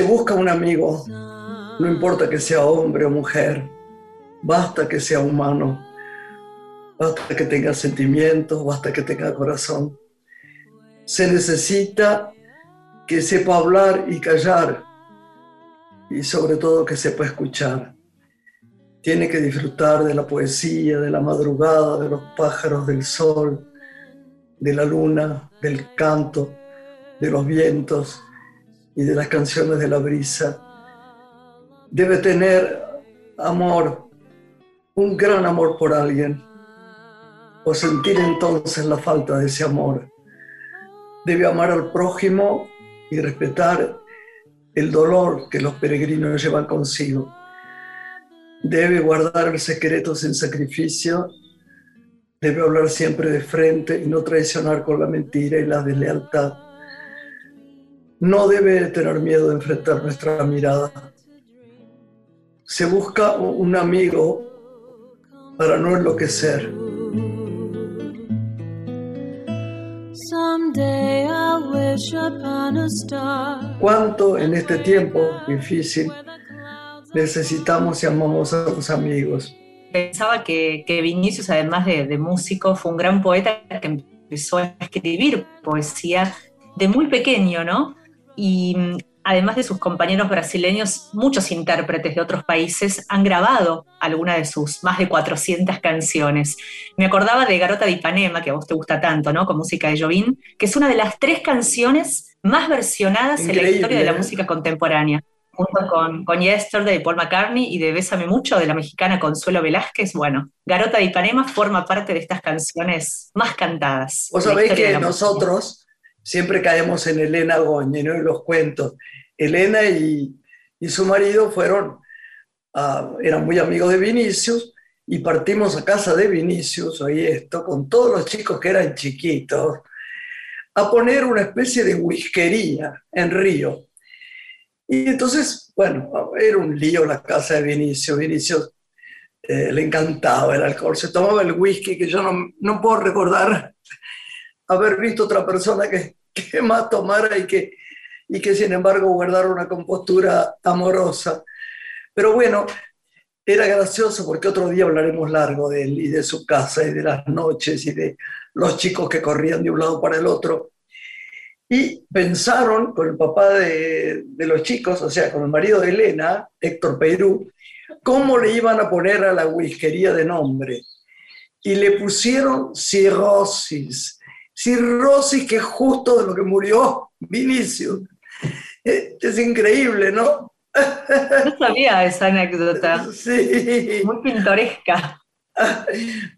Se busca un amigo, no importa que sea hombre o mujer, basta que sea humano, basta que tenga sentimientos, basta que tenga corazón. Se necesita que sepa hablar y callar y sobre todo que sepa escuchar. Tiene que disfrutar de la poesía, de la madrugada, de los pájaros, del sol, de la luna, del canto, de los vientos y de las canciones de la brisa. Debe tener amor, un gran amor por alguien, o sentir entonces la falta de ese amor. Debe amar al prójimo y respetar el dolor que los peregrinos llevan consigo. Debe guardar el secreto sin sacrificio, debe hablar siempre de frente y no traicionar con la mentira y la deslealtad. No debe tener miedo de enfrentar nuestra mirada. Se busca un amigo para no enloquecer. ¿Cuánto en este tiempo difícil necesitamos y amamos a los amigos? Pensaba que, Vinicius, además de, de músico, fue un gran poeta que empezó a escribir poesía de muy pequeño, ¿no? Y además de sus compañeros brasileños, muchos intérpretes de otros países han grabado alguna de sus más de 400 canciones. Me acordaba de Garota de Ipanema, que a vos te gusta tanto, ¿no? Con música de Jobim, que es una de las tres canciones más versionadas en la historia de la ¿eh? música contemporánea. Junto con, con Yesterday de Paul McCartney y de Bésame Mucho de la mexicana Consuelo Velázquez. Bueno, Garota de Ipanema forma parte de estas canciones más cantadas. Vos sabéis que nosotros siempre caemos en Elena Goñi, ¿no? Y los cuentos. Elena y, su marido fueron, eran muy amigos de Vinicius y partimos a casa de Vinicius, oí esto, con todos los chicos que eran chiquitos, a poner una especie de whiskería en Río. Y entonces, bueno, era un lío la casa de Vinicius. Vinicius eh, le encantaba el alcohol, se tomaba el whisky, que yo no, no puedo recordar haber visto otra persona que, que más tomara y que, y que sin embargo guardara una compostura amorosa. Pero bueno, era gracioso porque otro día hablaremos largo de él y de su casa y de las noches y de los chicos que corrían de un lado para el otro. Y pensaron con el papá de, de los chicos, o sea, con el marido de Elena, Héctor Perú, cómo le iban a poner a la whiskería de nombre. Y le pusieron cirrosis cirrosis, que es justo de lo que murió Vinicius. Es increíble, ¿no? No sabía esa anécdota. Sí. Muy pintoresca.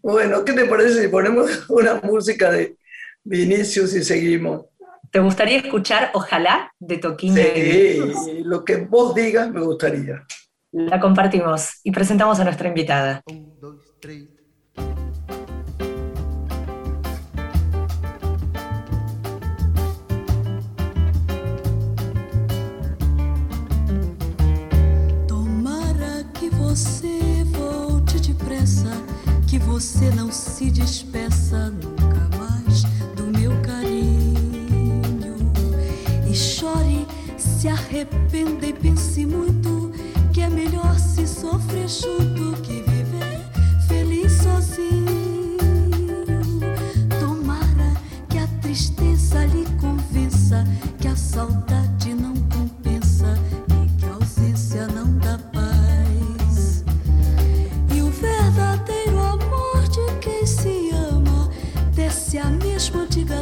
Bueno, ¿qué te parece si ponemos una música de Vinicius y seguimos? ¿Te gustaría escuchar Ojalá de Toquín? Sí, lo que vos digas me gustaría. La compartimos y presentamos a nuestra invitada. Un, dos, tres. Você não se despeça nunca mais do meu carinho. E chore, se arrependa e pense muito que é melhor se sofrer junto que viver feliz sozinho. Tomara que a tristeza lhe convença que a saudade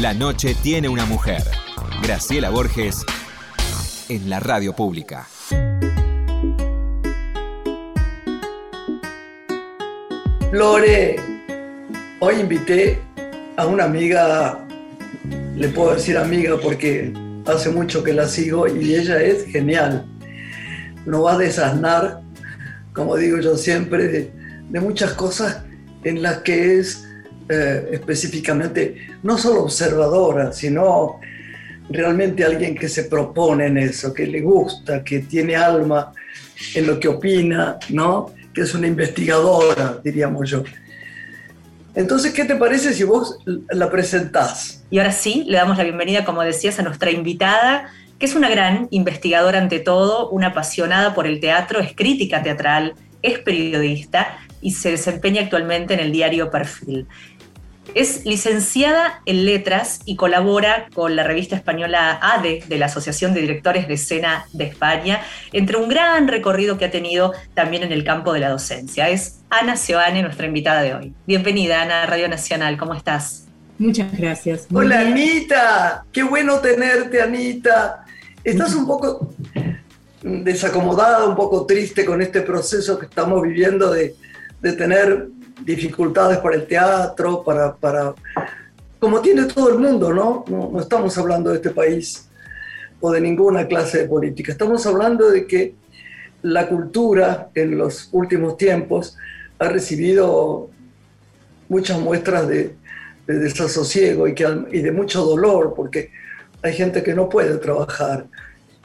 La noche tiene una mujer. Graciela Borges en la radio pública. Lore, hoy invité a una amiga, le puedo decir amiga porque hace mucho que la sigo y ella es genial. Nos va a desasnar, como digo yo siempre, de, de muchas cosas en las que es eh, específicamente no solo observadora, sino realmente alguien que se propone en eso, que le gusta, que tiene alma en lo que opina, ¿no? Que es una investigadora, diríamos yo. Entonces, ¿qué te parece si vos la presentás? Y ahora sí, le damos la bienvenida, como decías, a nuestra invitada, que es una gran investigadora ante todo, una apasionada por el teatro, es crítica teatral, es periodista y se desempeña actualmente en el diario Perfil. Es licenciada en letras y colabora con la revista española ADE de la Asociación de Directores de Escena de España, entre un gran recorrido que ha tenido también en el campo de la docencia. Es Ana Seoane, nuestra invitada de hoy. Bienvenida, Ana, a Radio Nacional. ¿Cómo estás? Muchas gracias. Muy Hola, bien. Anita. Qué bueno tenerte, Anita. Estás un poco desacomodada, un poco triste con este proceso que estamos viviendo de, de tener dificultades para el teatro, para, para, como tiene todo el mundo, ¿no? ¿no? No estamos hablando de este país o de ninguna clase de política. Estamos hablando de que la cultura en los últimos tiempos ha recibido muchas muestras de, de desasosiego y, que, y de mucho dolor, porque hay gente que no puede trabajar.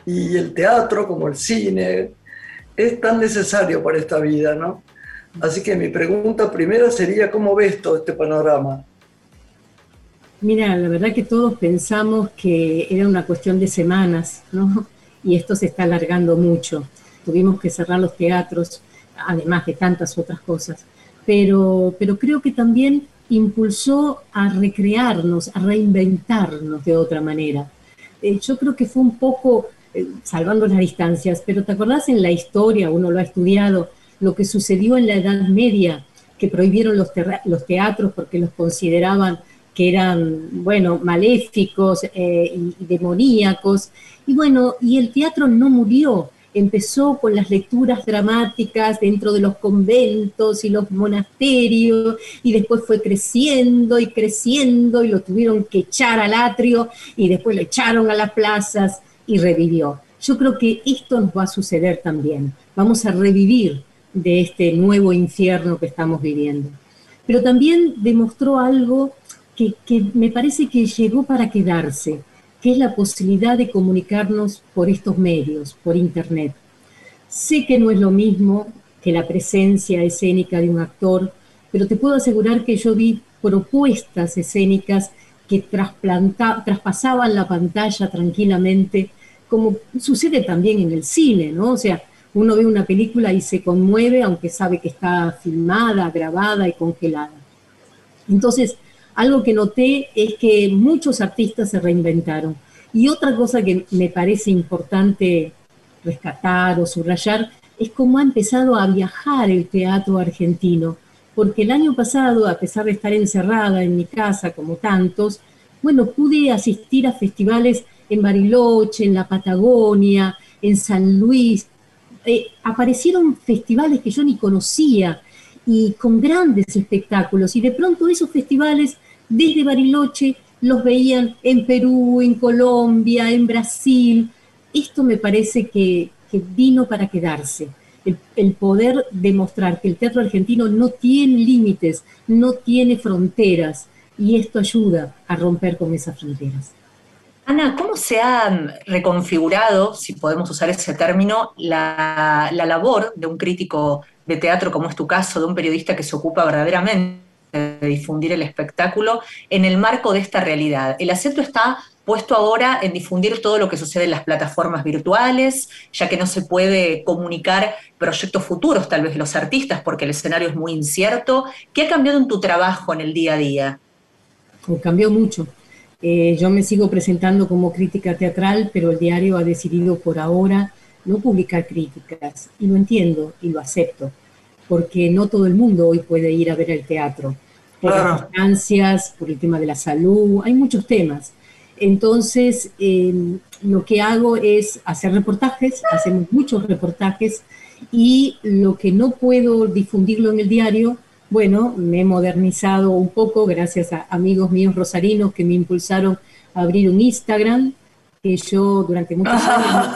Y el teatro, como el cine, es tan necesario para esta vida, ¿no? Así que mi pregunta primera sería, ¿cómo ves todo este panorama? Mira, la verdad que todos pensamos que era una cuestión de semanas, ¿no? Y esto se está alargando mucho. Tuvimos que cerrar los teatros, además de tantas otras cosas. Pero, pero creo que también impulsó a recrearnos, a reinventarnos de otra manera. Eh, yo creo que fue un poco, eh, salvando las distancias, pero ¿te acordás en la historia, uno lo ha estudiado, lo que sucedió en la Edad Media, que prohibieron los, teatros porque los consideraban que eran, bueno, maléficos eh, y, y demoníacos. Y bueno, y el teatro no murió, empezó con las lecturas dramáticas dentro de los conventos y los monasterios, y después fue creciendo y creciendo, y lo tuvieron que echar al atrio, y después lo echaron a las plazas y revivió. Yo creo que esto nos va a suceder también. Vamos a revivir de este nuevo infierno que estamos viviendo. Pero también demostró algo que, que, me parece que llegó para quedarse, que es la posibilidad de comunicarnos por estos medios, por Internet. Sé que no es lo mismo que la presencia escénica de un actor, pero te puedo asegurar que yo vi propuestas escénicas que traspasaban la pantalla tranquilamente, como sucede también en el cine, ¿no? O sea, uno ve una película y se conmueve aunque sabe que está filmada, grabada y congelada. Entonces, algo que noté es que muchos artistas se reinventaron. Y otra cosa que me parece importante rescatar o subrayar es cómo ha empezado a viajar el teatro argentino. Porque el año pasado, a pesar de estar encerrada en mi casa como tantos, bueno, pude asistir a festivales en Bariloche, en la Patagonia, en San Luis. Eh, aparecieron festivales que yo ni conocía y con grandes espectáculos. Y de pronto esos festivales desde Bariloche los veían en Perú, en Colombia, en Brasil. Esto me parece que, vino para quedarse. El, poder demostrar que el teatro argentino no tiene límites, no tiene fronteras, y esto ayuda a romper con esas fronteras. Ana, ¿cómo se ha reconfigurado, si podemos usar ese término, la, la labor de un crítico de teatro, como es tu caso, de un periodista que se ocupa verdaderamente de difundir el espectáculo en el marco de esta realidad. El acento está puesto ahora en difundir todo lo que sucede en las plataformas virtuales, ya que no se puede comunicar proyectos futuros tal vez los artistas porque el escenario es muy incierto. ¿Qué ha cambiado en tu trabajo en el día a día? Cambió mucho. Eh, yo me sigo presentando como crítica teatral, pero el diario ha decidido por ahora no publicar críticas. Y lo entiendo y lo acepto porque no todo el mundo hoy puede ir a ver el teatro. por las distancias, por el tema de la salud, hay muchos temas. Entonces, eh, lo que hago es hacer reportajes, hacemos muchos reportajes y lo que no puedo difundirlo en el diario, bueno, me he modernizado un poco gracias a amigos míos rosarinos que me impulsaron a abrir un Instagram, que yo durante muchos años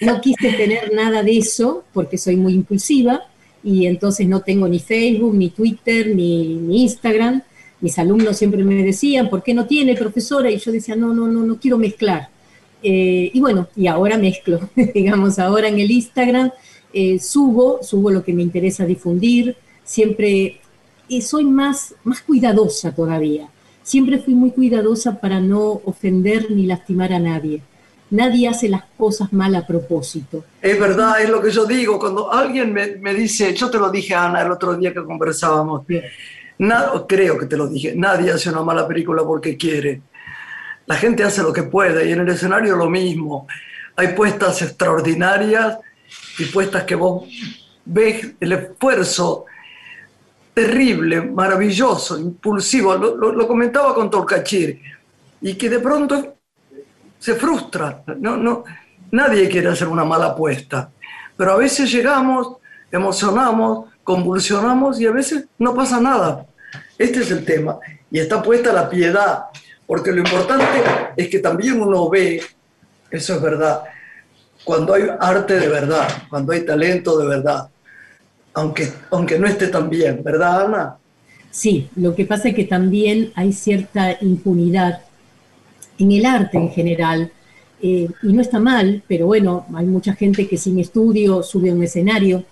no, no quise tener nada de eso porque soy muy impulsiva y entonces no tengo ni Facebook, ni Twitter, ni, ni Instagram. Mis alumnos siempre me decían, ¿por qué no tiene profesora? Y yo decía, no, no, no, no quiero mezclar. Eh, y bueno, y ahora mezclo, digamos, ahora en el Instagram eh, subo, subo lo que me interesa difundir, siempre y soy más, más cuidadosa todavía. Siempre fui muy cuidadosa para no ofender ni lastimar a nadie. Nadie hace las cosas mal a propósito. Es verdad, es lo que yo digo. Cuando alguien me, me dice, yo te lo dije, Ana, el otro día que conversábamos, nada, creo que te lo dije, nadie hace una mala película porque quiere. La gente hace lo que puede y en el escenario lo mismo. Hay puestas extraordinarias y puestas que vos ves el esfuerzo terrible, maravilloso, impulsivo. Lo, comentaba con Torcachir y que de pronto se frustra. No, no, nadie quiere hacer una mala apuesta, pero a veces llegamos, emocionamos, convulsionamos y a veces no pasa nada. Este es el tema. Y está puesta la piedad, porque lo importante es que también uno ve, eso es verdad, cuando hay arte de verdad, cuando hay talento de verdad, aunque, aunque no esté tan bien, ¿verdad, Ana? Sí, lo que pasa es que también hay cierta impunidad en el arte en general, eh, y no está mal, pero bueno, hay mucha gente que sin estudio sube a un escenario,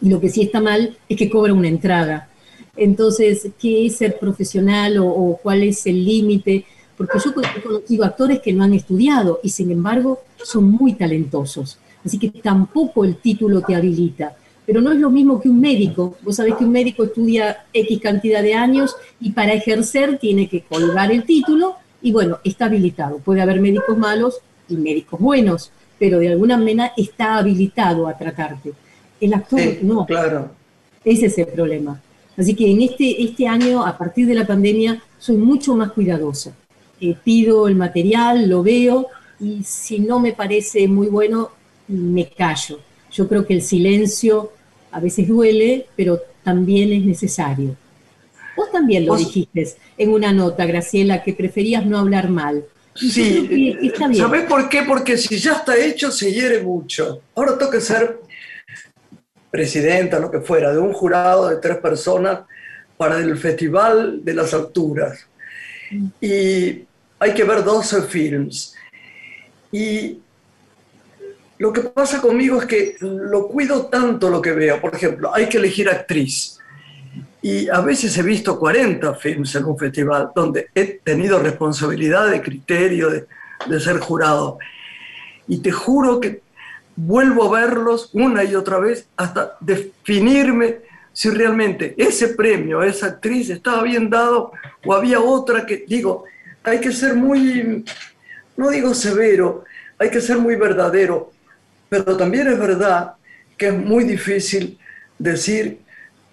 y lo que sí está mal es que cobra una entrada. Entonces, ¿qué es ser profesional o, o cuál es el límite? Porque yo he conocido actores que no han estudiado y sin embargo son muy talentosos. Así que tampoco el título te habilita. Pero no es lo mismo que un médico. Vos sabés que un médico estudia X cantidad de años y para ejercer tiene que colgar el título y bueno, está habilitado. Puede haber médicos malos y médicos buenos, pero de alguna manera está habilitado a tratarte. El actor Sí, no. claro. Ese es el problema. Así que en este, este año, a partir de la pandemia, soy mucho más cuidadosa. Eh, pido el material, lo veo y si no me parece muy bueno, me callo. Yo creo que el silencio a veces duele, pero también es necesario. Vos también lo Vos- dijiste en una nota, Graciela, que preferías no hablar mal. Y Sí, creo que está bien. ¿sabés por qué? Porque si ya está hecho, se hiere mucho. Ahora toca ser presidenta, lo que fuera, de un jurado de tres personas para el Festival de las Alturas. Y hay que ver 12 films. Y lo que pasa conmigo es que lo cuido tanto lo que veo. Por ejemplo, hay que elegir actriz. Y a veces he visto 40 films en un festival donde he tenido responsabilidad de criterio, de, de ser jurado. Y te juro que vuelvo a verlos una y otra vez hasta definirme si realmente ese premio, esa actriz estaba bien dado o había otra que, digo, hay que ser muy, no digo severo, hay que ser muy verdadero, pero también es verdad que es muy difícil decir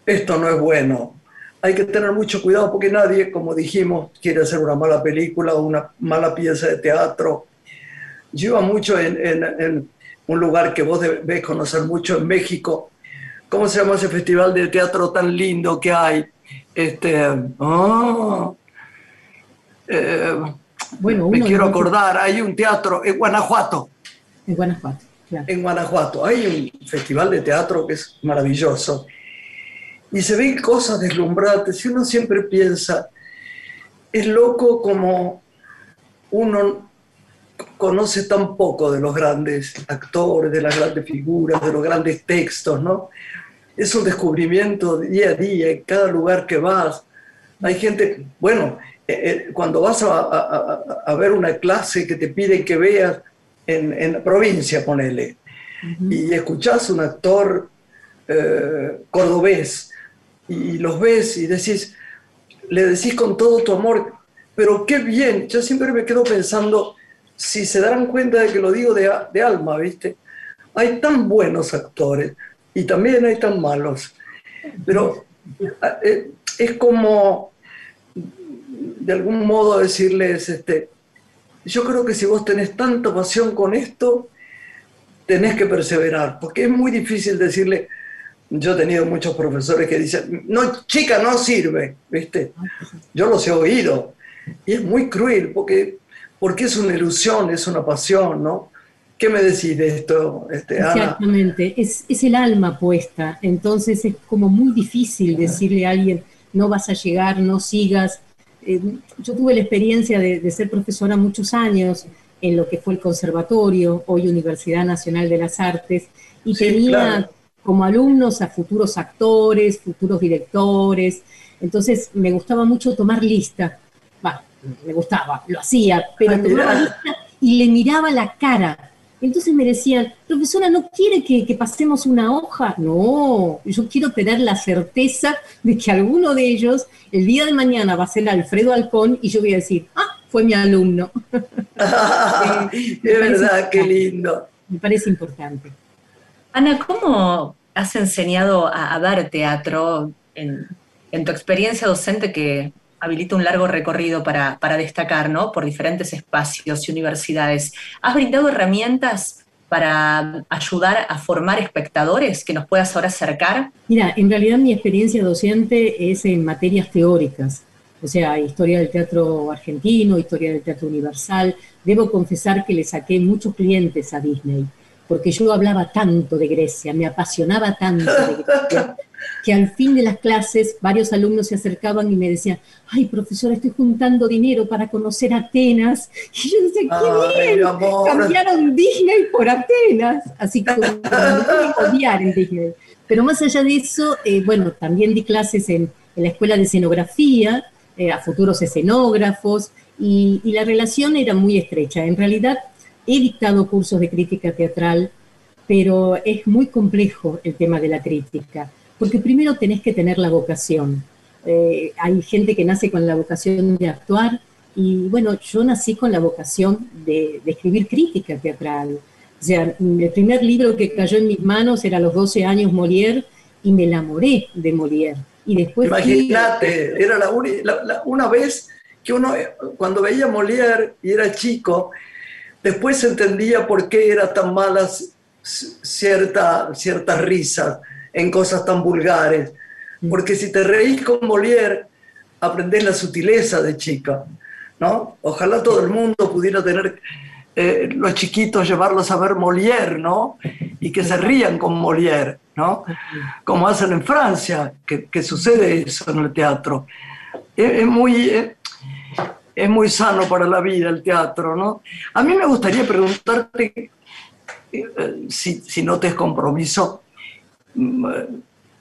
esto no es bueno. Hay que tener mucho cuidado porque nadie, como dijimos, quiere hacer una mala película o una mala pieza de teatro. Yo iba mucho en, en- en un lugar que vos debés conocer mucho en México. ¿Cómo se llama ese festival de teatro tan lindo que hay? Este, ah, eh, Bueno, me quiero acordar, hay un teatro en Guanajuato. En Guanajuato, claro. En Guanajuato hay un festival de teatro que es maravilloso y se ven cosas deslumbrantes y uno siempre piensa, es loco como uno conoce tan poco de los grandes actores, de las grandes figuras, de los grandes textos, ¿no? Es un descubrimiento día a día en cada lugar que vas. Hay gente, bueno, eh, eh, cuando vas a, a- a- ver una clase que te piden que veas en, en la provincia, ponele, y escuchás un actor eh, cordobés y los ves y decís, le decís con todo tu amor, pero qué bien, yo siempre me quedo pensando si se darán cuenta de que lo digo de, de alma, ¿viste? Hay tan buenos actores y también hay tan malos, pero eh, es como de algún modo decirles, este, yo creo que si vos tenés tanta pasión con esto, tenés que perseverar, porque es muy difícil decirle, yo he tenido muchos profesores que dicen, no, chica, no sirve, ¿viste? Yo los he oído, y es muy cruel, porque, porque es una ilusión, es una pasión, ¿no? ¿Qué me decís de esto, este, Ana? Exactamente, es, es el alma puesta, entonces es como muy difícil decirle a alguien, no vas a llegar, no sigas. Eh, yo tuve la experiencia de, de ser profesora muchos años en lo que fue el conservatorio, hoy Universidad Nacional de las Artes, y Sí, tenía claro. como alumnos a futuros actores, futuros directores, entonces me gustaba mucho tomar lista, va, me gustaba, lo hacía, pero Ah, mirá. tomaba lista y le miraba la cara. Entonces me decían, profesora, ¿no quiere que, que pasemos una hoja? No, yo quiero tener la certeza de que alguno de ellos el día de mañana va a ser Alfredo Alcón y yo voy a decir, ah, fue mi alumno. es verdad, qué lindo. Me parece importante. Ana, ¿cómo has enseñado a, a dar teatro en, en tu experiencia docente que habilita un largo recorrido para, para destacar, ¿no? Por diferentes espacios y universidades. ¿Has brindado herramientas para ayudar a formar espectadores que nos puedas ahora acercar? Mira, en realidad mi experiencia docente es en materias teóricas, o sea, historia del teatro argentino, historia del teatro universal. Debo confesar que le saqué muchos clientes a Disney, porque yo hablaba tanto de Grecia, me apasionaba tanto de Grecia, que al fin de las clases varios alumnos se acercaban y me decían, ay, profesora, estoy juntando dinero para conocer Atenas. Y yo decía, qué Ay, bien, cambiaron Disney por Atenas, así pueden odiar en Disney. Pero más allá de eso, eh, bueno, también di clases en, en la escuela de escenografía, eh, a futuros escenógrafos, y, y la relación era muy estrecha. En realidad, he dictado cursos de crítica teatral, pero es muy complejo el tema de la crítica, porque primero tenés que tener la vocación. Eh, hay gente que nace con la vocación de actuar, y bueno, yo nací con la vocación de, de escribir crítica teatral. O sea, el primer libro que cayó en mis manos era a los 12 años Molière y me enamoré de Molière. Y después Imagínate, era la, la- la- una vez que uno, eh, cuando veía Molière y era chico, después entendía por qué era tan malas cierta, ciertas risas en cosas tan vulgares. Porque si te reís con Molière, aprendés la sutileza de chica, ¿no? Ojalá todo el mundo pudiera tener eh, los chiquitos, llevarlos a ver Molière, ¿no? Y que se rían con Molière, ¿no? Como hacen en Francia, que, que sucede eso en el teatro. Es, es muy, es, es muy sano para la vida el teatro, ¿no? A mí me gustaría preguntarte, eh, si, si no te es compromiso, mm,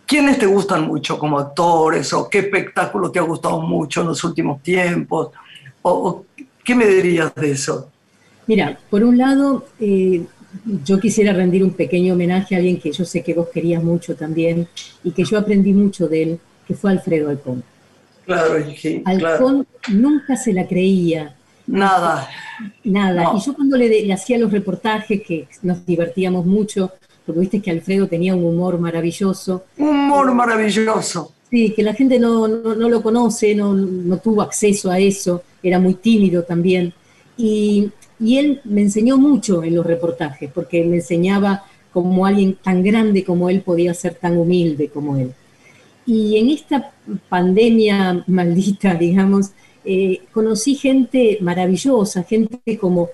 ¿quiénes te gustan mucho como actores o qué espectáculo te ha gustado mucho en los últimos tiempos? ¿O, o qué me dirías de eso? Mira, por un lado, eh, yo quisiera rendir un pequeño homenaje a alguien que yo sé que vos querías mucho también y que yo aprendí mucho de él, que fue Alfredo Alcón. Claro, sí, claro. Alcón nunca se la creía, Nada. nada. No. Y yo cuando le, le hacía los reportajes, que nos divertíamos mucho, porque viste que Alfredo tenía un humor maravilloso, Humor maravilloso. Sí, que la gente no, no, no lo conoce, no, no tuvo acceso a eso, era muy tímido también. Y, y él me enseñó mucho en los reportajes, porque me enseñaba como alguien tan grande como él podía ser tan humilde como él. Y en esta pandemia maldita, digamos, eh, conocí gente maravillosa, gente como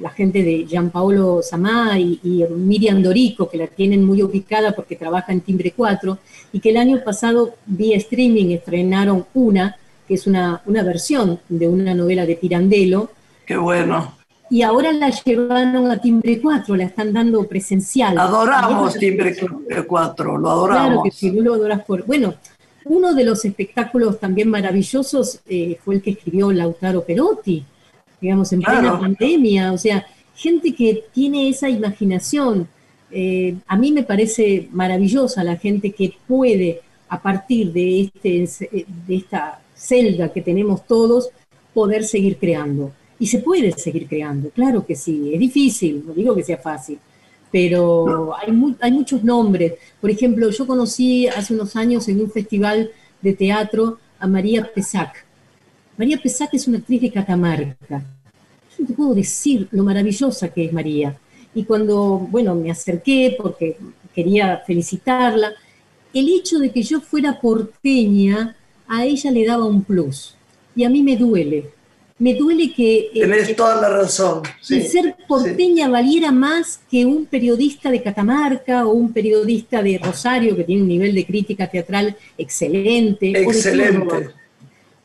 la gente de Gianpaolo Samá y, y Miriam Dorico, que la tienen muy ubicada porque trabaja en Timbre 4, y que el año pasado vía streaming estrenaron una, que es una, una versión de una novela de Pirandello, Qué bueno. y ahora la llevaron a Timbre 4, la están dando presencial. Adoramos Timbre 4, lo Claro adoramos. que sí, lo adorás por. Bueno, uno de los espectáculos también maravillosos eh, fue el que escribió Lautaro Perotti, digamos, en plena Claro. pandemia. O sea, gente que tiene esa imaginación. Eh, a mí me parece maravillosa la gente que puede, a partir de, este, de esta celda que tenemos todos, poder seguir creando. Y se puede seguir creando, claro que sí. Es difícil, no digo que sea fácil, pero hay, mu- hay muchos nombres. Por ejemplo, yo conocí hace unos años en un festival de teatro a María Pesac, María Pesac es una actriz de Catamarca. Yo no te puedo decir lo maravillosa que es María. Y cuando, bueno, me acerqué porque quería felicitarla, el hecho de que yo fuera porteña a ella le daba un plus. Y a mí me duele. Me duele que... eh, Tenés toda la razón. que sí, ser porteña valiera más que un periodista de Catamarca o un periodista de Rosario que tiene un nivel de crítica teatral excelente. o de Córdoba. Excelente.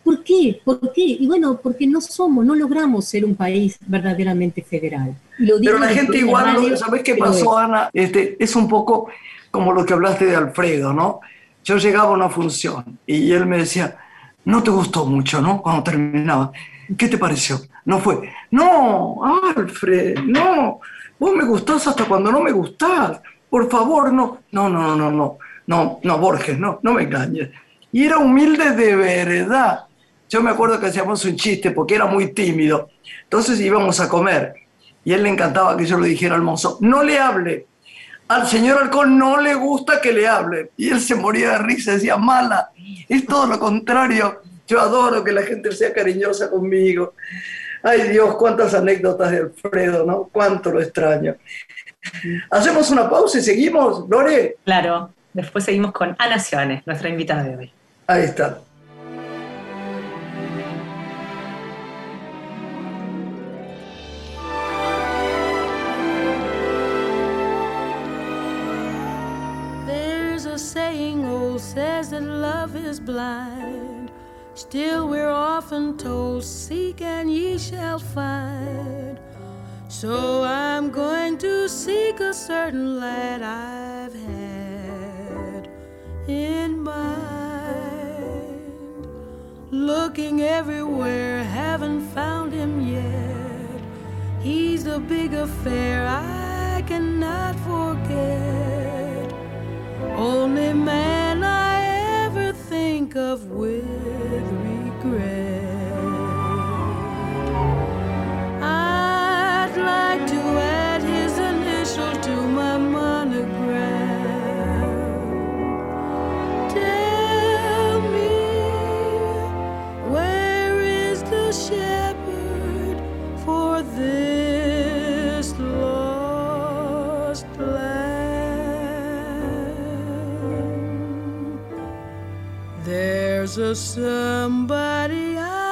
¿Por qué? ¿Por qué? Y bueno, porque no somos, no logramos ser un país verdaderamente federal. Lo digo Pero la gente igual. ¿sabés qué pasó, es. Ana? Este, es un poco como lo que hablaste de Alfredo, ¿no? Yo llegaba a una función y él me decía, no te gustó mucho, ¿no? Cuando terminaba. ¿Qué te pareció? No fue, no, Alfred, no, vos me gustás hasta cuando no me gustás. Por favor, no, no, no, no, no, no, no, Borges, no, no me engañes. Y era humilde de verdad. Yo me acuerdo que hacíamos un chiste porque era muy tímido. Entonces íbamos a comer y él le encantaba que yo le dijera al mozo, no le hable. Al señor Alcón no le gusta que le hable. Y él se moría de risa, decía, mala, es todo lo contrario. Yo adoro que la gente sea cariñosa conmigo. Ay Dios, cuántas anécdotas de Alfredo, ¿no? Cuánto lo extraño. Hacemos una pausa y seguimos, Lore. Claro, después seguimos con Ana Siones, nuestra invitada de hoy. Ahí está. Is blind. Still, we're often told, Seek and ye shall find. So I'm going to seek a certain lad I've had in mind. Looking everywhere, haven't found him yet. He's the big affair I cannot forget. Only man think of with There's a somebody I'm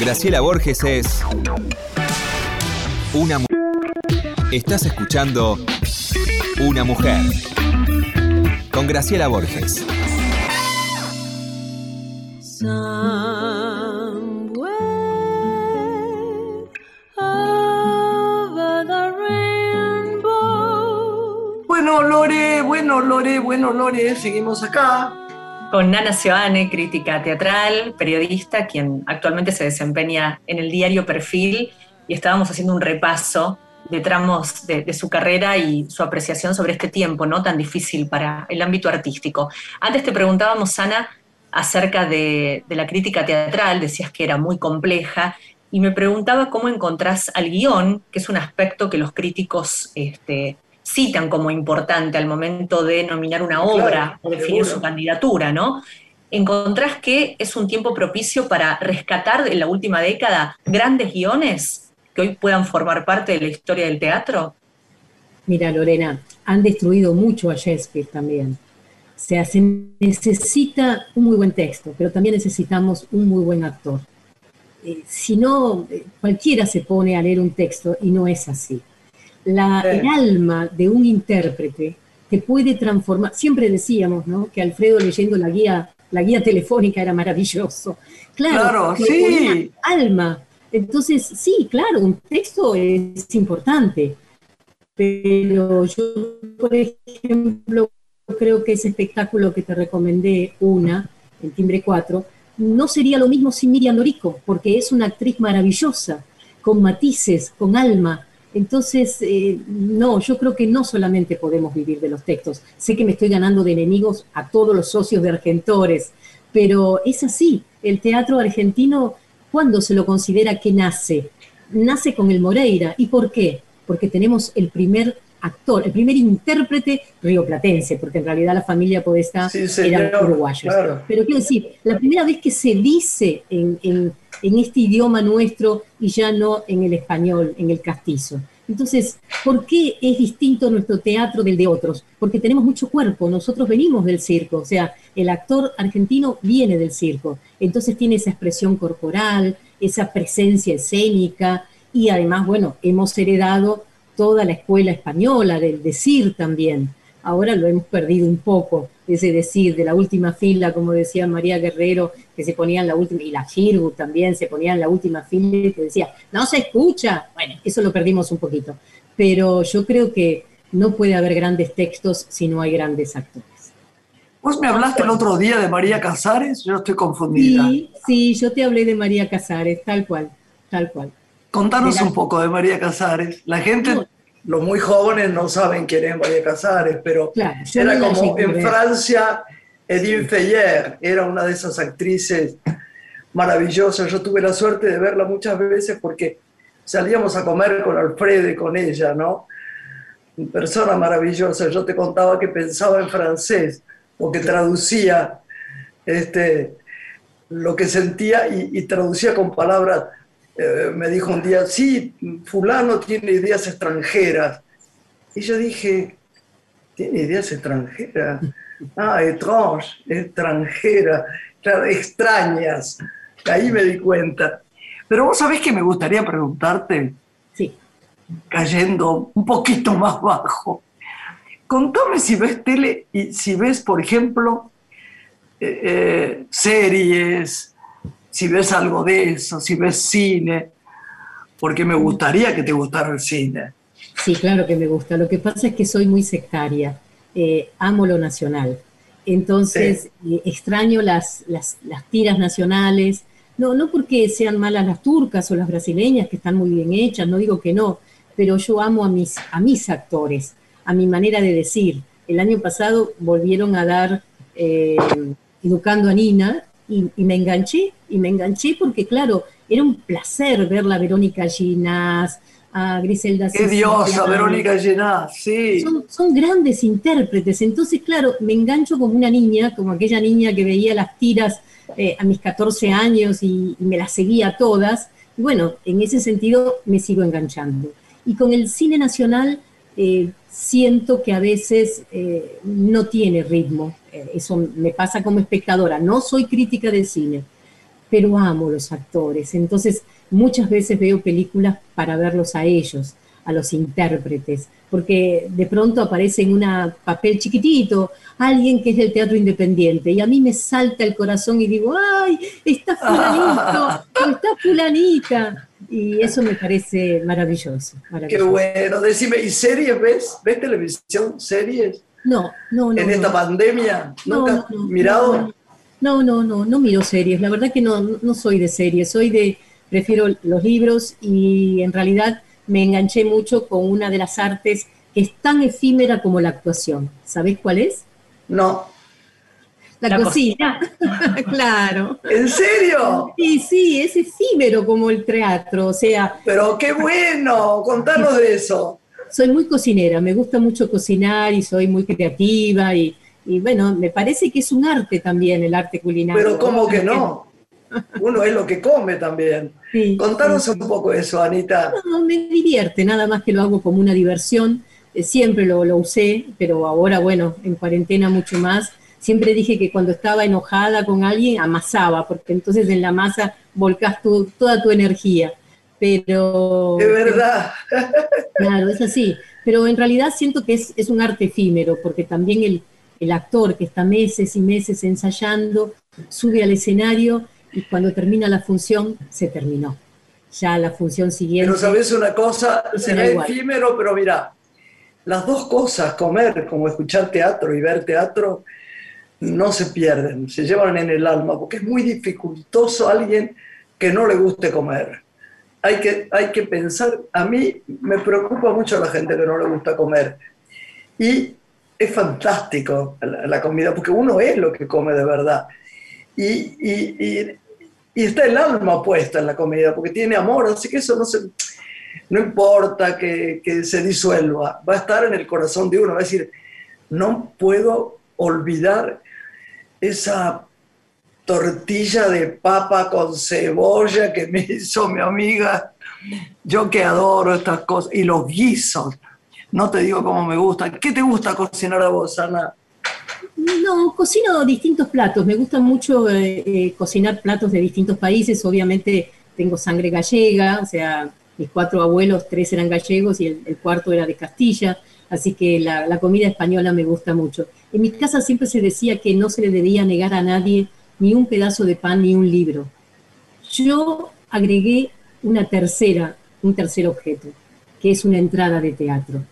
Graciela Borges es una mu- Estás escuchando Una mujer con Graciela Borges. Bueno, Lore, bueno, Lore, bueno, Lore, seguimos acá. Con Nana Sioane, crítica teatral, periodista, quien actualmente se desempeña en el diario Perfil, y estábamos haciendo un repaso de tramos de, su carrera y su apreciación sobre este tiempo no tan difícil para el ámbito artístico. Antes te preguntábamos, Ana, acerca de, de la crítica teatral, decías que era muy compleja, y me preguntaba cómo encontrás al guion, que es un aspecto que los críticos este, citan como importante al momento de nominar una obra Claro, o definir seguro. su candidatura, ¿no? ¿Encontrás que es un tiempo propicio para rescatar en la última década grandes guiones que hoy puedan formar parte de la historia del teatro? Mira, Lorena, han destruido mucho a Shakespeare también. O sea, se necesita un muy buen texto, pero también necesitamos un muy buen actor. Eh, si no, eh, cualquiera se pone a leer un texto y no es así. La. El alma de un intérprete te puede transformar. Siempre decíamos ¿no? que Alfredo leyendo la guía, la guía telefónica era maravilloso. Claro, Claro, sí. alma. Entonces, sí, claro, un texto es importante, pero yo, por ejemplo, creo que ese espectáculo que te recomendé, una, en Timbre 4, no sería lo mismo sin Miriam Norico, porque es una actriz maravillosa, con matices, con alma. Entonces, eh, no, yo creo que no solamente podemos vivir de los textos. Sé que me estoy ganando de enemigos a todos los socios de Argentores, pero es así. El teatro argentino, ¿cuándo se lo considera que nace? Nace con el Moreira. ¿Y por qué? Porque tenemos el primer actor, el primer intérprete rioplatense, porque en realidad la familia podesta Sí, eran uruguayos. claro. Pero quiero decir, la primera vez que se dice en, en- en este idioma nuestro y ya no en el español, en el castizo. Entonces, ¿por qué es distinto nuestro teatro del de otros? Porque tenemos mucho cuerpo, nosotros venimos del circo, o sea, el actor argentino viene del circo, entonces tiene esa expresión corporal, esa presencia escénica y además, bueno, hemos heredado toda la escuela española del decir también. Ahora lo hemos perdido un poco, ese decir de la última fila, como decía María Guerrero, que se ponía en la última, y la Girgu también se ponía en la última fila y que decía, no se escucha. Bueno, eso lo perdimos un poquito. Pero yo creo que no puede haber grandes textos si no hay grandes actores. Vos me hablaste el otro día de María Casares, yo estoy confundida. Sí, sí, yo te hablé de María Casares, tal cual, tal cual. Contanos un poco de María Casares. La gente, No. Los muy jóvenes no saben quién es María Casares, pero Claro, era no como en. Francia, Edith Feyer, era una de esas actrices maravillosas. Yo tuve la suerte de verla muchas veces porque salíamos a comer con Alfredo y con ella, ¿no? Persona maravillosa. Yo te contaba que pensaba en francés o que traducía este, lo que sentía y, y traducía con palabras. Eh, me dijo un día, sí, fulano tiene ideas extranjeras. Y yo dije, ¿tiene ideas extranjeras? Ah, étrange, extranjera, claro, extrañas. Ahí me di cuenta. Pero vos sabés que me gustaría preguntarte, Sí. cayendo un poquito más bajo, contame si ves tele y si ves, por ejemplo, eh, eh, series, si ves algo de eso, si ves cine, porque me gustaría que te gustara el cine. Sí, claro que me gusta. Lo que pasa es que soy muy sectaria. Eh, amo lo nacional. Entonces, eh, extraño las, las, las tiras nacionales. No, no porque sean malas las turcas o las brasileñas, que están muy bien hechas, no digo que no, pero yo amo a mis, a mis actores, a mi manera de decir. El año pasado volvieron a dar eh, Educando a Nina y, y me enganché, y me enganché porque, claro, era un placer ver a Verónica Ginás, a Griselda ¡Qué diosa, Verónica Llenás! Sí. son, son grandes intérpretes, entonces claro, me engancho como una niña, como aquella niña que veía las tiras eh, a mis 14 años y, y me las seguía todas, y bueno, en ese sentido me sigo enganchando. Y con el cine nacional eh, siento que a veces eh, no tiene ritmo, eso me pasa como espectadora, no soy crítica del cine, pero amo los actores, entonces muchas veces veo películas para verlos a ellos. a los intérpretes, porque de pronto aparece en un papel chiquitito alguien que es del teatro independiente y a mí me salta el corazón y digo, ¡ay! Está fulanito, o está fulanita. Y eso me parece maravilloso. Qué maravilloso. bueno. Decime, ¿y series ves? ¿Ves televisión? ¿Series? No, no, no. en no. esta pandemia? ¿Nunca no, mirado? No, no, no, no miro series. La verdad que no, no soy de series. Soy de, prefiero los libros y en realidad me enganché mucho con una de las artes que es tan efímera como la actuación. ¿Sabés cuál es? No. La, La cocina. claro. ¿En serio? Sí, sí, es efímero como el teatro. O sea, Pero qué bueno, contanos de eso. Soy muy cocinera, me gusta mucho cocinar y soy muy creativa y, y bueno, me parece que es un arte también el arte culinario. Pero ¿cómo que no? Uno es lo que come también. Sí, Contanos sí. un poco eso, Anita. No, me divierte, nada más que lo hago como una diversión. Eh, Siempre lo, lo usé, pero ahora, bueno, en cuarentena mucho más. Siempre dije que cuando estaba enojada con alguien amasaba, porque entonces en la masa volcás tu- toda tu energía. Pero. De verdad. Claro, es así. Pero en realidad siento que es, es un arte efímero, porque también el, el actor que está meses y meses ensayando, sube al escenario y cuando termina la función, se terminó. Ya la función siguiente. Pero sabes una cosa, será efímero, pero mira, las dos cosas, comer como escuchar teatro y ver teatro, no se pierden, se llevan en el alma, porque es muy dificultoso a alguien que no le guste comer. Hay que, hay que pensar, a mí me preocupa mucho la gente que no le gusta comer. Y es fantástico la, comida, porque uno es lo que come de verdad. Y está el alma puesta en la comida, porque tiene amor, así que eso no se, no importa que, que se disuelva, va a estar en el corazón de uno, va a decir, no puedo olvidar esa tortilla de papa con cebolla que me hizo mi amiga, yo que adoro estas cosas, y los guisos, no te digo cómo me gusta. ¿Qué te gusta cocinar a vos, Ana? No, cocino distintos platos. Me gusta mucho eh, eh, cocinar platos de distintos países. Obviamente tengo sangre gallega, o sea, mis cuatro abuelos, tres eran gallegos y el, cuarto era de Castilla. Así que la comida española me gusta mucho. En mi casa siempre se decía que no se le debía negar a nadie ni un pedazo de pan ni un libro. Yo agregué una tercera, un tercer objeto, que es una entrada de teatro.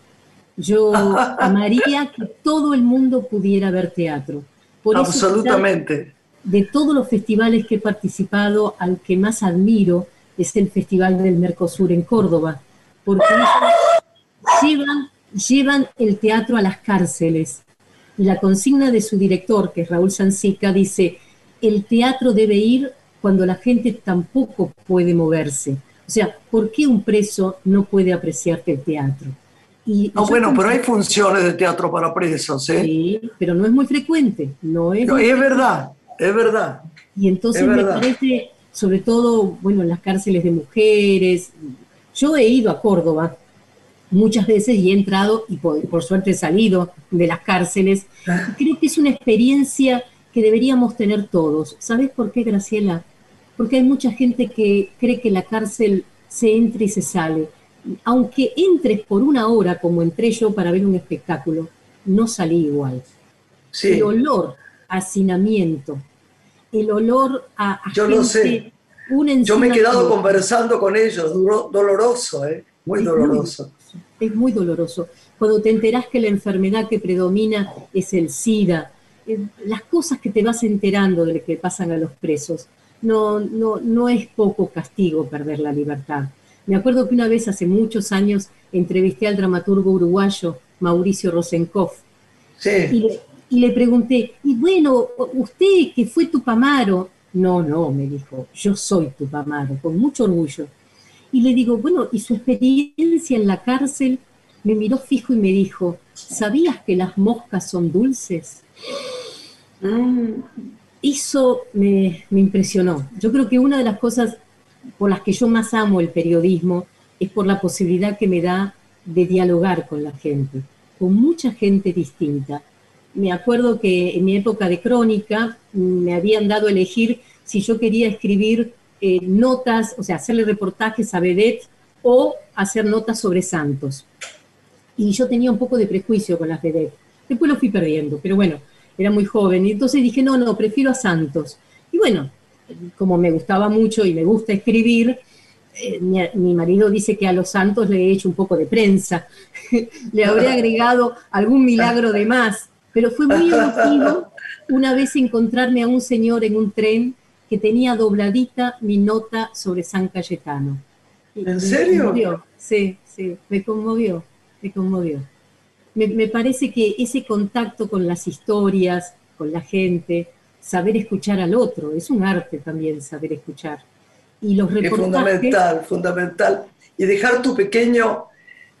Yo amaría que todo el mundo pudiera ver teatro. Por Absolutamente. de todos los festivales que he participado, al que más admiro es el Festival del Mercosur en Córdoba, porque ellos llevan, llevan el teatro a las cárceles. Y la consigna de su director, que es Raúl Sansica, dice, el teatro debe ir cuando la gente tampoco puede moverse. O sea, ¿por qué un preso no puede apreciarte el teatro? Y No, yo bueno, pero hay funciones de teatro para presos, ¿eh? Sí, pero no es muy frecuente, no es No, es verdad, es verdad. y entonces Es me parece, sobre todo, bueno, en las cárceles de mujeres. Yo he ido a Córdoba muchas veces y he entrado y por, por suerte he salido de las cárceles. Y creo que es una experiencia que deberíamos tener todos. ¿Sabes por qué, Graciela? Porque hay mucha gente que cree que la cárcel se entra y se sale. Aunque entres por una hora, como entré yo para ver un espectáculo, no salí igual Sí, el olor a hacinamiento, el olor a, a Yo lo sé. yo me he quedado conversando con ellos, duro- doloroso, ¿eh? Muy Es doloroso. Es muy doloroso. Cuando te enterás que la enfermedad que predomina es el SIDA, las cosas que te vas enterando de lo que pasan a los presos, no, no, no es poco castigo perder la libertad. Me acuerdo que una vez, hace muchos años, entrevisté al dramaturgo uruguayo Mauricio Rosenkoff y le, y le pregunté, y bueno, usted que fue Tupamaro, no, no, me dijo, yo soy Tupamaro, con mucho orgullo. Y le digo, bueno, ¿y su experiencia en la cárcel? Me miró fijo y me dijo, ¿sabías que las moscas son dulces? Mm, Eso me, impresionó. Yo creo que una de las cosas por las que yo más amo el periodismo es por la posibilidad que me da de dialogar con la gente, con mucha gente distinta. Me acuerdo que en mi época de crónica mm, me habían dado a elegir si yo quería escribir eh, notas, o sea, hacerle reportajes a Vedette o hacer notas sobre santos. Y yo tenía un poco de prejuicio con las. Después lo fui perdiendo, pero bueno, era muy joven. Y entonces dije, no, no, prefiero a santos. Y bueno, como me gustaba mucho y me gusta escribir, eh, mi, mi marido dice que a los santos le he hecho un poco de prensa, le habré agregado algún milagro de más, pero fue muy emotivo una vez encontrarme a un señor en un tren que tenía dobladita mi nota sobre San Cayetano. ¿En me serio? conmovió. Sí, sí, me conmovió, me conmovió. Me, me parece que ese contacto con las historias, con la gente, saber escuchar al otro, es un arte también saber escuchar. Y los Es fundamental, fundamental. Y dejar tu pequeño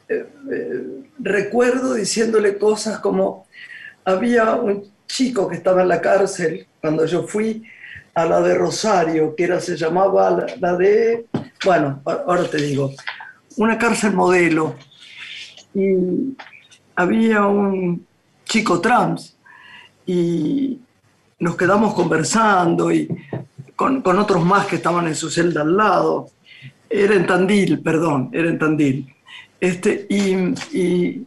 eh, eh, recuerdo diciéndole cosas como, había un chico que estaba en la cárcel cuando yo fui a la de Rosario, que era, se llamaba la, la de, bueno, ahora te digo, una cárcel modelo. Y había un chico trans y nos quedamos conversando y con, con otros más que estaban en su celda al lado. Era en Tandil, perdón, era en Tandil. Este, y,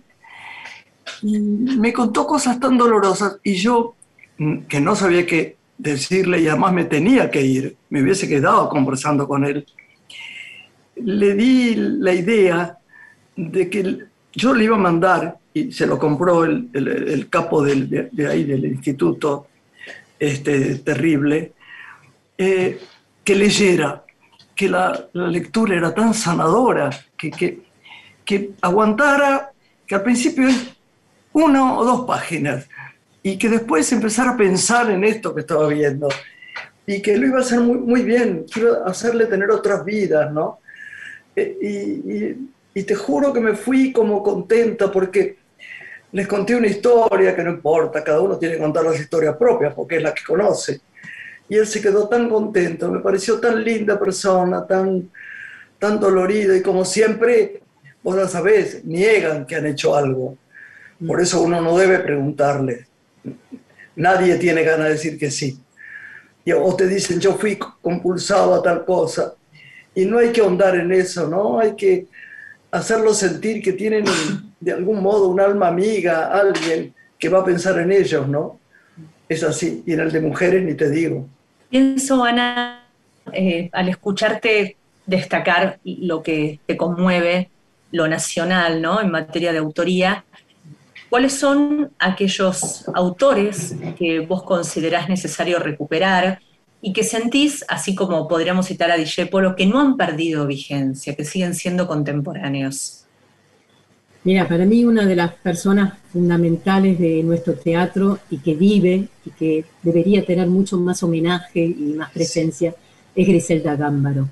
me contó cosas tan dolorosas y yo, mm, que no sabía qué decirle y además me tenía que ir, me hubiese quedado conversando con él, le di la idea de que yo le iba a mandar, y se lo compró el, el- el capo del- de, de ahí del instituto, este, terrible, eh, que leyera, que la, la lectura era tan sanadora, que, que, que aguantara, que al principio es una o dos páginas, y que después empezara a pensar en esto que estaba viendo, y que lo iba a hacer muy, muy bien, quiero hacerle tener otras vidas, ¿no? Eh, y, y- y te juro que me fui como contenta porque les conté una historia que no importa, cada uno tiene que contar las historias propias porque es la que conoce. Y él se quedó tan contento, me pareció tan linda persona, tan, tan dolorido y como siempre, vos ya sabés, niegan que han hecho algo. Por eso uno no debe preguntarle. Nadie tiene ganas de decir que sí. Y, o te dicen, yo fui compulsado a tal cosa. Y no hay que ahondar en eso, ¿no? Hay que hacerlos sentir que tienen de algún modo un alma amiga, alguien que va a pensar en ellos, ¿no? Es así. Y en el de mujeres ni te digo. Pienso, Ana, eh, al escucharte destacar lo que te conmueve, lo nacional, ¿no? En materia de autoría, ¿cuáles son aquellos autores que vos considerás necesario recuperar y que sentís, así como podríamos citar a Discépolo, que no han perdido vigencia, que siguen siendo contemporáneos? Mira, para mí una de las personas fundamentales de nuestro teatro y que vive y que debería tener mucho más homenaje y más presencia es Griselda Gámbaro.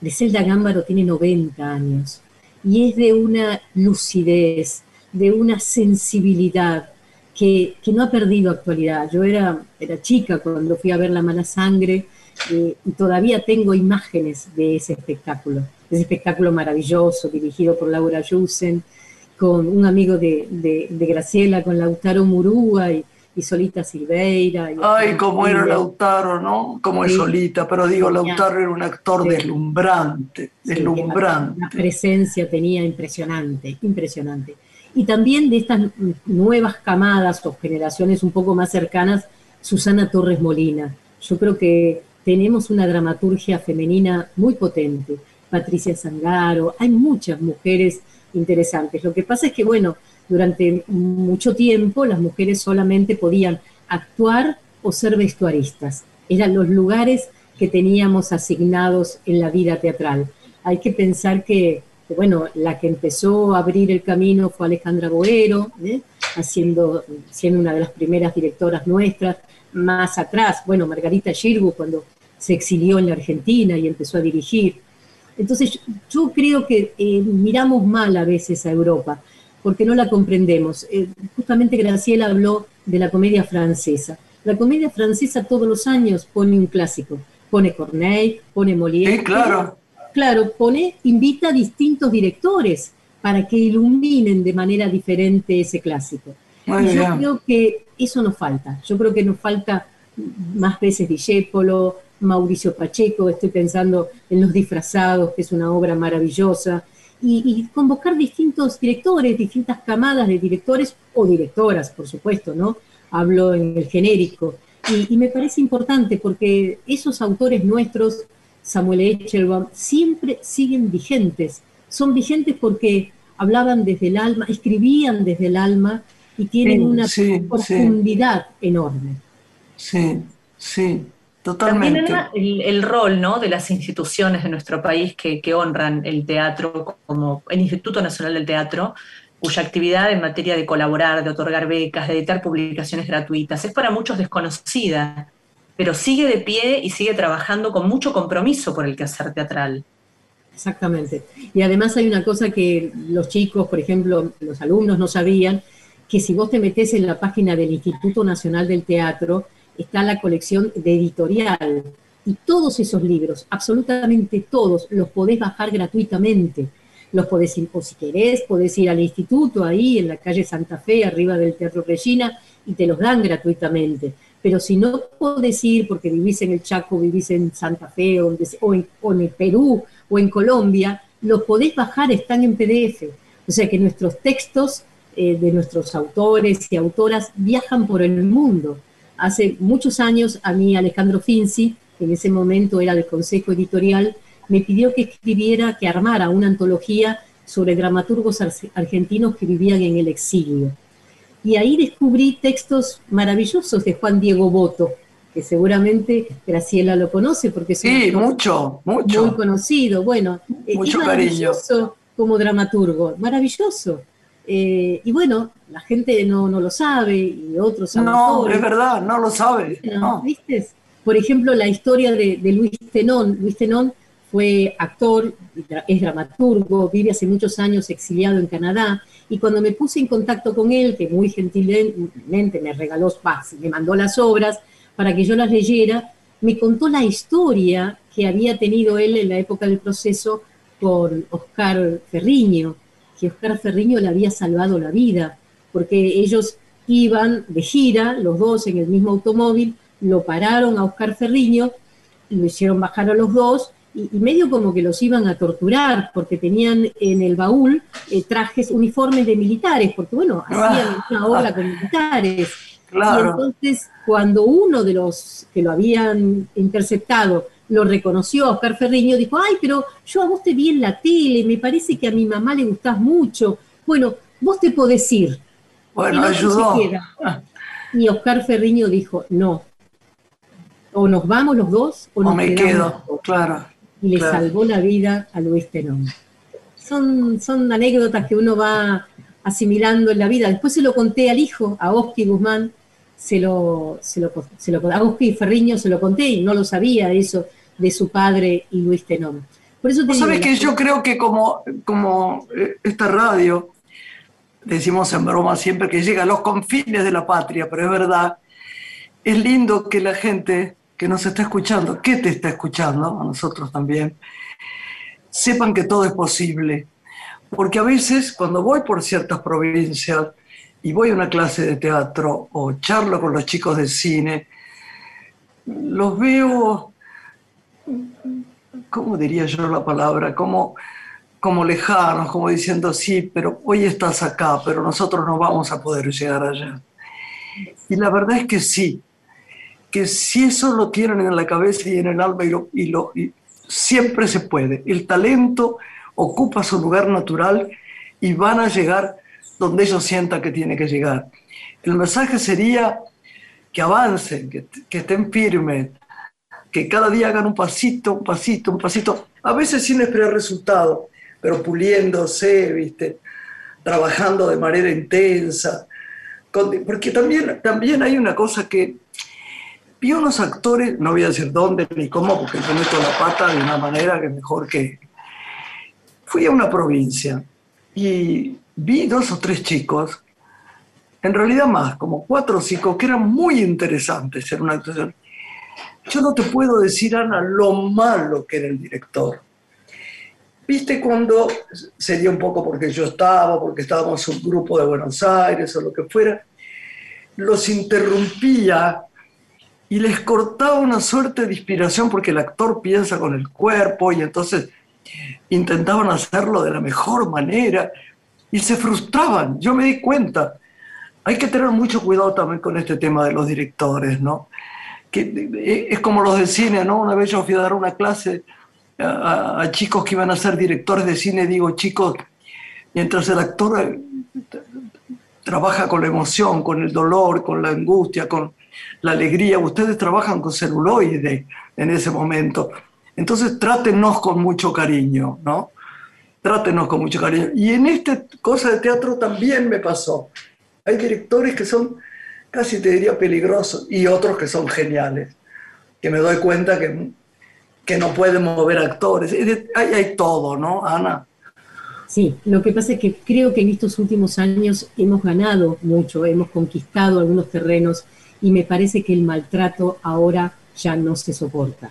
Griselda Gámbaro tiene 90 años y es de una lucidez, de una sensibilidad que, que no ha perdido actualidad. Yo era, era chica cuando fui a ver La Mala Sangre eh, y todavía tengo imágenes de ese espectáculo, ese espectáculo maravilloso dirigido por Laura Jusen, con un amigo de, de- de Graciela, con Lautaro Murúa y, y Solita Silveira. y- Ay, cómo era Lautaro, ¿no? Como es Sí. solita, pero digo. Lautaro era un actor Sí. deslumbrante, Sí, deslumbrante. La presencia tenía impresionante, impresionante. Y también de estas nuevas camadas o generaciones un poco más cercanas, Susana Torres Molina. Yo creo que tenemos una dramaturgia femenina muy potente. Patricia Zangaro, hay muchas mujeres interesantes. Lo que pasa es que, bueno, durante mucho tiempo las mujeres solamente podían actuar o ser vestuaristas. Eran los lugares que teníamos asignados en la vida teatral. Hay que pensar que, bueno, la que empezó a abrir el camino fue Alejandra Boero, ¿eh? haciendo, siendo una de las primeras directoras nuestras. Más atrás, bueno, Margarita Girgu cuando se exilió en la Argentina y empezó a dirigir. Entonces, yo, yo creo que eh, miramos mal a veces a Europa, porque no la comprendemos. Eh, justamente Graciela habló de la comedia francesa. La comedia francesa todos los años pone un clásico. Pone Corneille, pone Molière. Sí, claro. Claro, pone, invita a distintos directores para que iluminen de manera diferente ese clásico. Muy Y yo bien. creo que eso nos falta. Yo creo que nos falta más veces Discépolo, Mauricio Pacheco, estoy pensando en Los Disfrazados, que es una obra maravillosa, y, y convocar distintos directores, distintas camadas de directores o directoras, por supuesto, ¿no? Hablo en el genérico. Y, y me parece importante porque esos autores nuestros, Samuel Echelbaum, siempre siguen vigentes. Son vigentes porque hablaban desde el alma, escribían desde el alma y tienen Sí, una sí, profundidad enorme. Sí, sí, totalmente. Ana, el, el rol ¿no? de las instituciones de nuestro país que, que honran el teatro, como el Instituto Nacional del Teatro, cuya actividad en materia de colaborar, de otorgar becas, de editar publicaciones gratuitas, es para muchos desconocida, pero sigue de pie y sigue trabajando con mucho compromiso por el quehacer teatral. Exactamente. Y además hay una cosa que los chicos, por ejemplo, los alumnos no sabían, que si vos te metés en la página del Instituto Nacional del Teatro, está la colección de editorial. Y todos esos libros, absolutamente todos, los podés bajar gratuitamente. Los podés ir, o si querés, podés ir al instituto ahí en la calle Santa Fe, arriba del Teatro Regina, y te los dan gratuitamente. Pero si no podés ir porque vivís en el Chaco, vivís en Santa Fe o, en el Perú o en Colombia, los podés bajar, están en PDF. O sea que nuestros textos eh, de nuestros autores y autoras viajan por el mundo. Hace muchos años a mí Alejandro Finzi, que en ese momento era del Consejo Editorial, me pidió que escribiera, que armara una antología sobre dramaturgos ar- argentinos que vivían en el exilio. Y ahí descubrí textos maravillosos de Juan Diego Boto, que seguramente Graciela lo conoce porque es un Sí, actor mucho, muy mucho. conocido. Bueno, eh, Mucho es maravilloso como dramaturgo, maravilloso. Eh, y bueno, la gente no, no lo sabe y otros No, es verdad, no lo sabe. No. ¿viste? Por ejemplo, la historia de, de Luis Tenón. Luis Tenón fue actor, es dramaturgo, vive hace muchos años exiliado en Canadá, y cuando me puse en contacto con él, que muy gentilmente me regaló, me mandó las obras para que yo las leyera, me contó la historia que había tenido él en la época del proceso con Oscar Ferriño, que Oscar Ferriño le había salvado la vida, porque ellos iban de gira, los dos en el mismo automóvil, lo pararon a Oscar Ferriño, lo hicieron bajar a los dos y, y medio como que los iban a torturar porque tenían en el baúl eh, trajes, uniformes de militares, porque bueno, hacían una obra con militares. Y Claro. entonces, cuando uno de los que lo habían interceptado lo reconoció a Oscar Ferriño, dijo, ay, pero yo a vos te vi en la tele, me parece que a mi mamá le gustás mucho. Bueno, vos te podés ir. Bueno, ayudó. Y Oscar Ferriño dijo, no, o nos vamos los dos o O nos me quedo, los dos". claro. Y le claro. salvó la vida a Luis Tenón. Son, son anécdotas que uno va asimilando en la vida. Después se lo conté al hijo, a Oski Guzmán, se lo, se lo, se lo- a Oski Ferriño se lo conté y no lo sabía eso de su padre y Luis Tenón. Por eso te digo, la- que yo creo que como, como eh, esta radio, decimos en broma siempre que llega a los confines de la patria, pero es verdad, es lindo que la gente que nos está escuchando, que te está escuchando, a nosotros también, sepan que todo es posible. Porque a veces cuando voy por ciertas provincias y voy a una clase de teatro o charlo con los chicos de cine, los veo ¿cómo diría yo la palabra? Como, como lejanos, como diciendo, sí, pero hoy estás acá, pero nosotros no vamos a poder llegar allá. Y la verdad es que sí, que si eso lo tienen en la cabeza y en el alma y, lo, y, lo, y siempre se puede. El talento ocupa su lugar natural y van a llegar donde ellos sientan que tiene que llegar. El mensaje sería que avancen, que, que estén firmes, que cada día hagan un pasito, un pasito, un pasito, a veces sin esperar resultado, pero puliéndose, ¿viste? trabajando de manera intensa. Porque también, también hay una cosa que vi unos actores, no voy a decir dónde ni cómo, porque yo meto la pata de una manera que mejor que... Fui a una provincia y vi dos o tres chicos, en realidad más, como cuatro o cinco, que eran muy interesantes en una actuación. Yo no te puedo decir, Ana, lo malo que era el director. Viste cuando sería un poco porque yo estaba, porque estábamos un grupo de Buenos Aires o lo que fuera, los interrumpía y les cortaba una suerte de inspiración porque el actor piensa con el cuerpo y entonces intentaban hacerlo de la mejor manera y se frustraban. Yo me di cuenta. Hay que tener mucho cuidado también con este tema de los directores, ¿no? Que eh, es como los de cine, ¿no? Una vez yo fui a dar una clase a, chicos que iban a ser directores de cine, digo, chicos, mientras el actor eh, trabaja con la emoción, con el dolor, con la angustia, con la alegría. Ustedes trabajan con celuloide en ese momento. Entonces trátenos con mucho cariño, ¿no? Trátenos con mucho cariño. Y en esta cosa de teatro también me pasó. Hay directores que son casi te diría peligrosos y otros que son geniales, que me doy cuenta que, que no pueden mover actores. Hay, hay todo, ¿no, Ana? Sí, lo que pasa es que creo que en estos últimos años hemos ganado mucho, hemos conquistado algunos terrenos y me parece que el maltrato ahora ya no se soporta.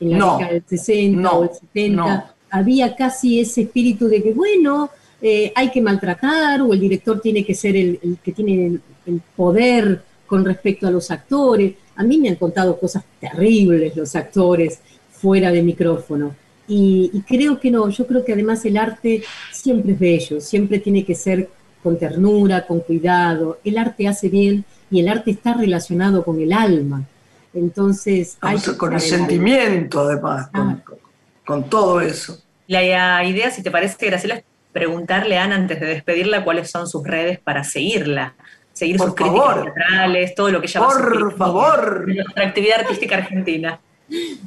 En la No, década del 60 no, o el 70 no. había casi ese espíritu de que, bueno, eh, hay que maltratar o el director tiene que ser el, el que tiene el, el poder con respecto a los actores. A mí me han contado cosas terribles los actores fuera de micrófono. Y, y creo que no, yo creo que además el arte siempre es bello, siempre tiene que ser con ternura, con cuidado. El arte hace bien y el arte está relacionado con el alma. Entonces, hay Vamos que con el sentimiento, además, con, Ah. con- con todo eso. La idea, si te parece, Graciela, es preguntarle a Ana antes de despedirla cuáles son sus redes para seguirla. Seguir Por sus críticas favor. teatrales, todo lo que ella va Por sugiriendo favor. de nuestra actividad artística argentina.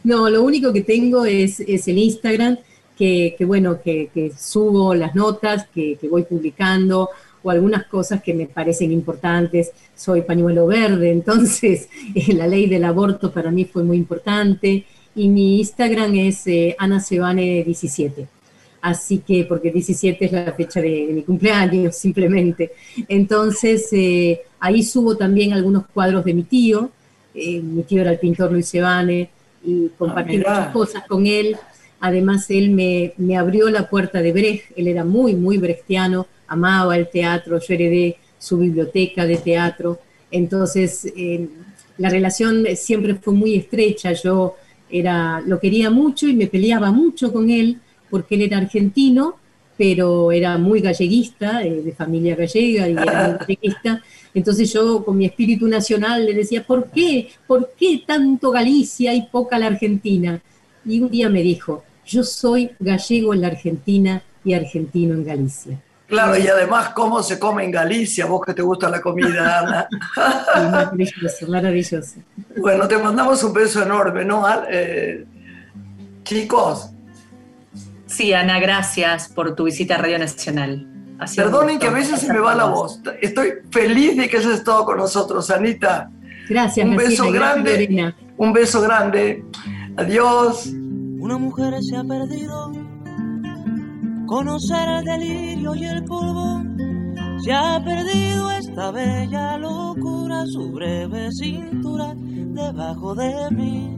No, lo único que tengo es, el Instagram, que, bueno, que, subo las notas, que, voy publicando, o algunas cosas que me parecen importantes. Soy pañuelo verde, entonces eh, la ley del aborto para mí fue muy importante. Y mi Instagram es eh, AnaSebane17. Así que, porque 17 es la fecha de, de mi cumpleaños, simplemente. Entonces, eh, ahí subo también algunos cuadros de mi tío. Eh, mi tío era el pintor Luis Sebane y compartí Ah, muchas cosas con él. Además, él me, me abrió la puerta de Brecht. Él era muy, muy brechtiano, amaba el teatro. Yo heredé su biblioteca de teatro. Entonces, eh, la relación siempre fue muy estrecha. Yo era, lo quería mucho y me peleaba mucho con él porque él era argentino, pero era muy galleguista, eh, de familia gallega y era muy galleguista. Entonces yo con mi espíritu nacional le decía, ¿por qué? ¿Por qué tanto Galicia y poca la Argentina? Y un día me dijo, yo soy gallego en la Argentina y argentino en Galicia. Claro, y además, ¿cómo se come en Galicia? Vos que te gusta la comida, Ana. Maravilloso, maravilloso. Bueno, te mandamos un beso enorme, ¿no? Eh, chicos, Sí, Ana, gracias por tu visita a Radio Nacional. Perdonen que a veces se me va la voz. Estoy feliz de que hayas estado con nosotros, Anita. Gracias, Un beso gracias, grande. Lorena. Un beso grande. Adiós. Una mujer se ha perdido. Conocer el delirio y el polvo. Se ha perdido esta bella locura, su breve cintura debajo de mí.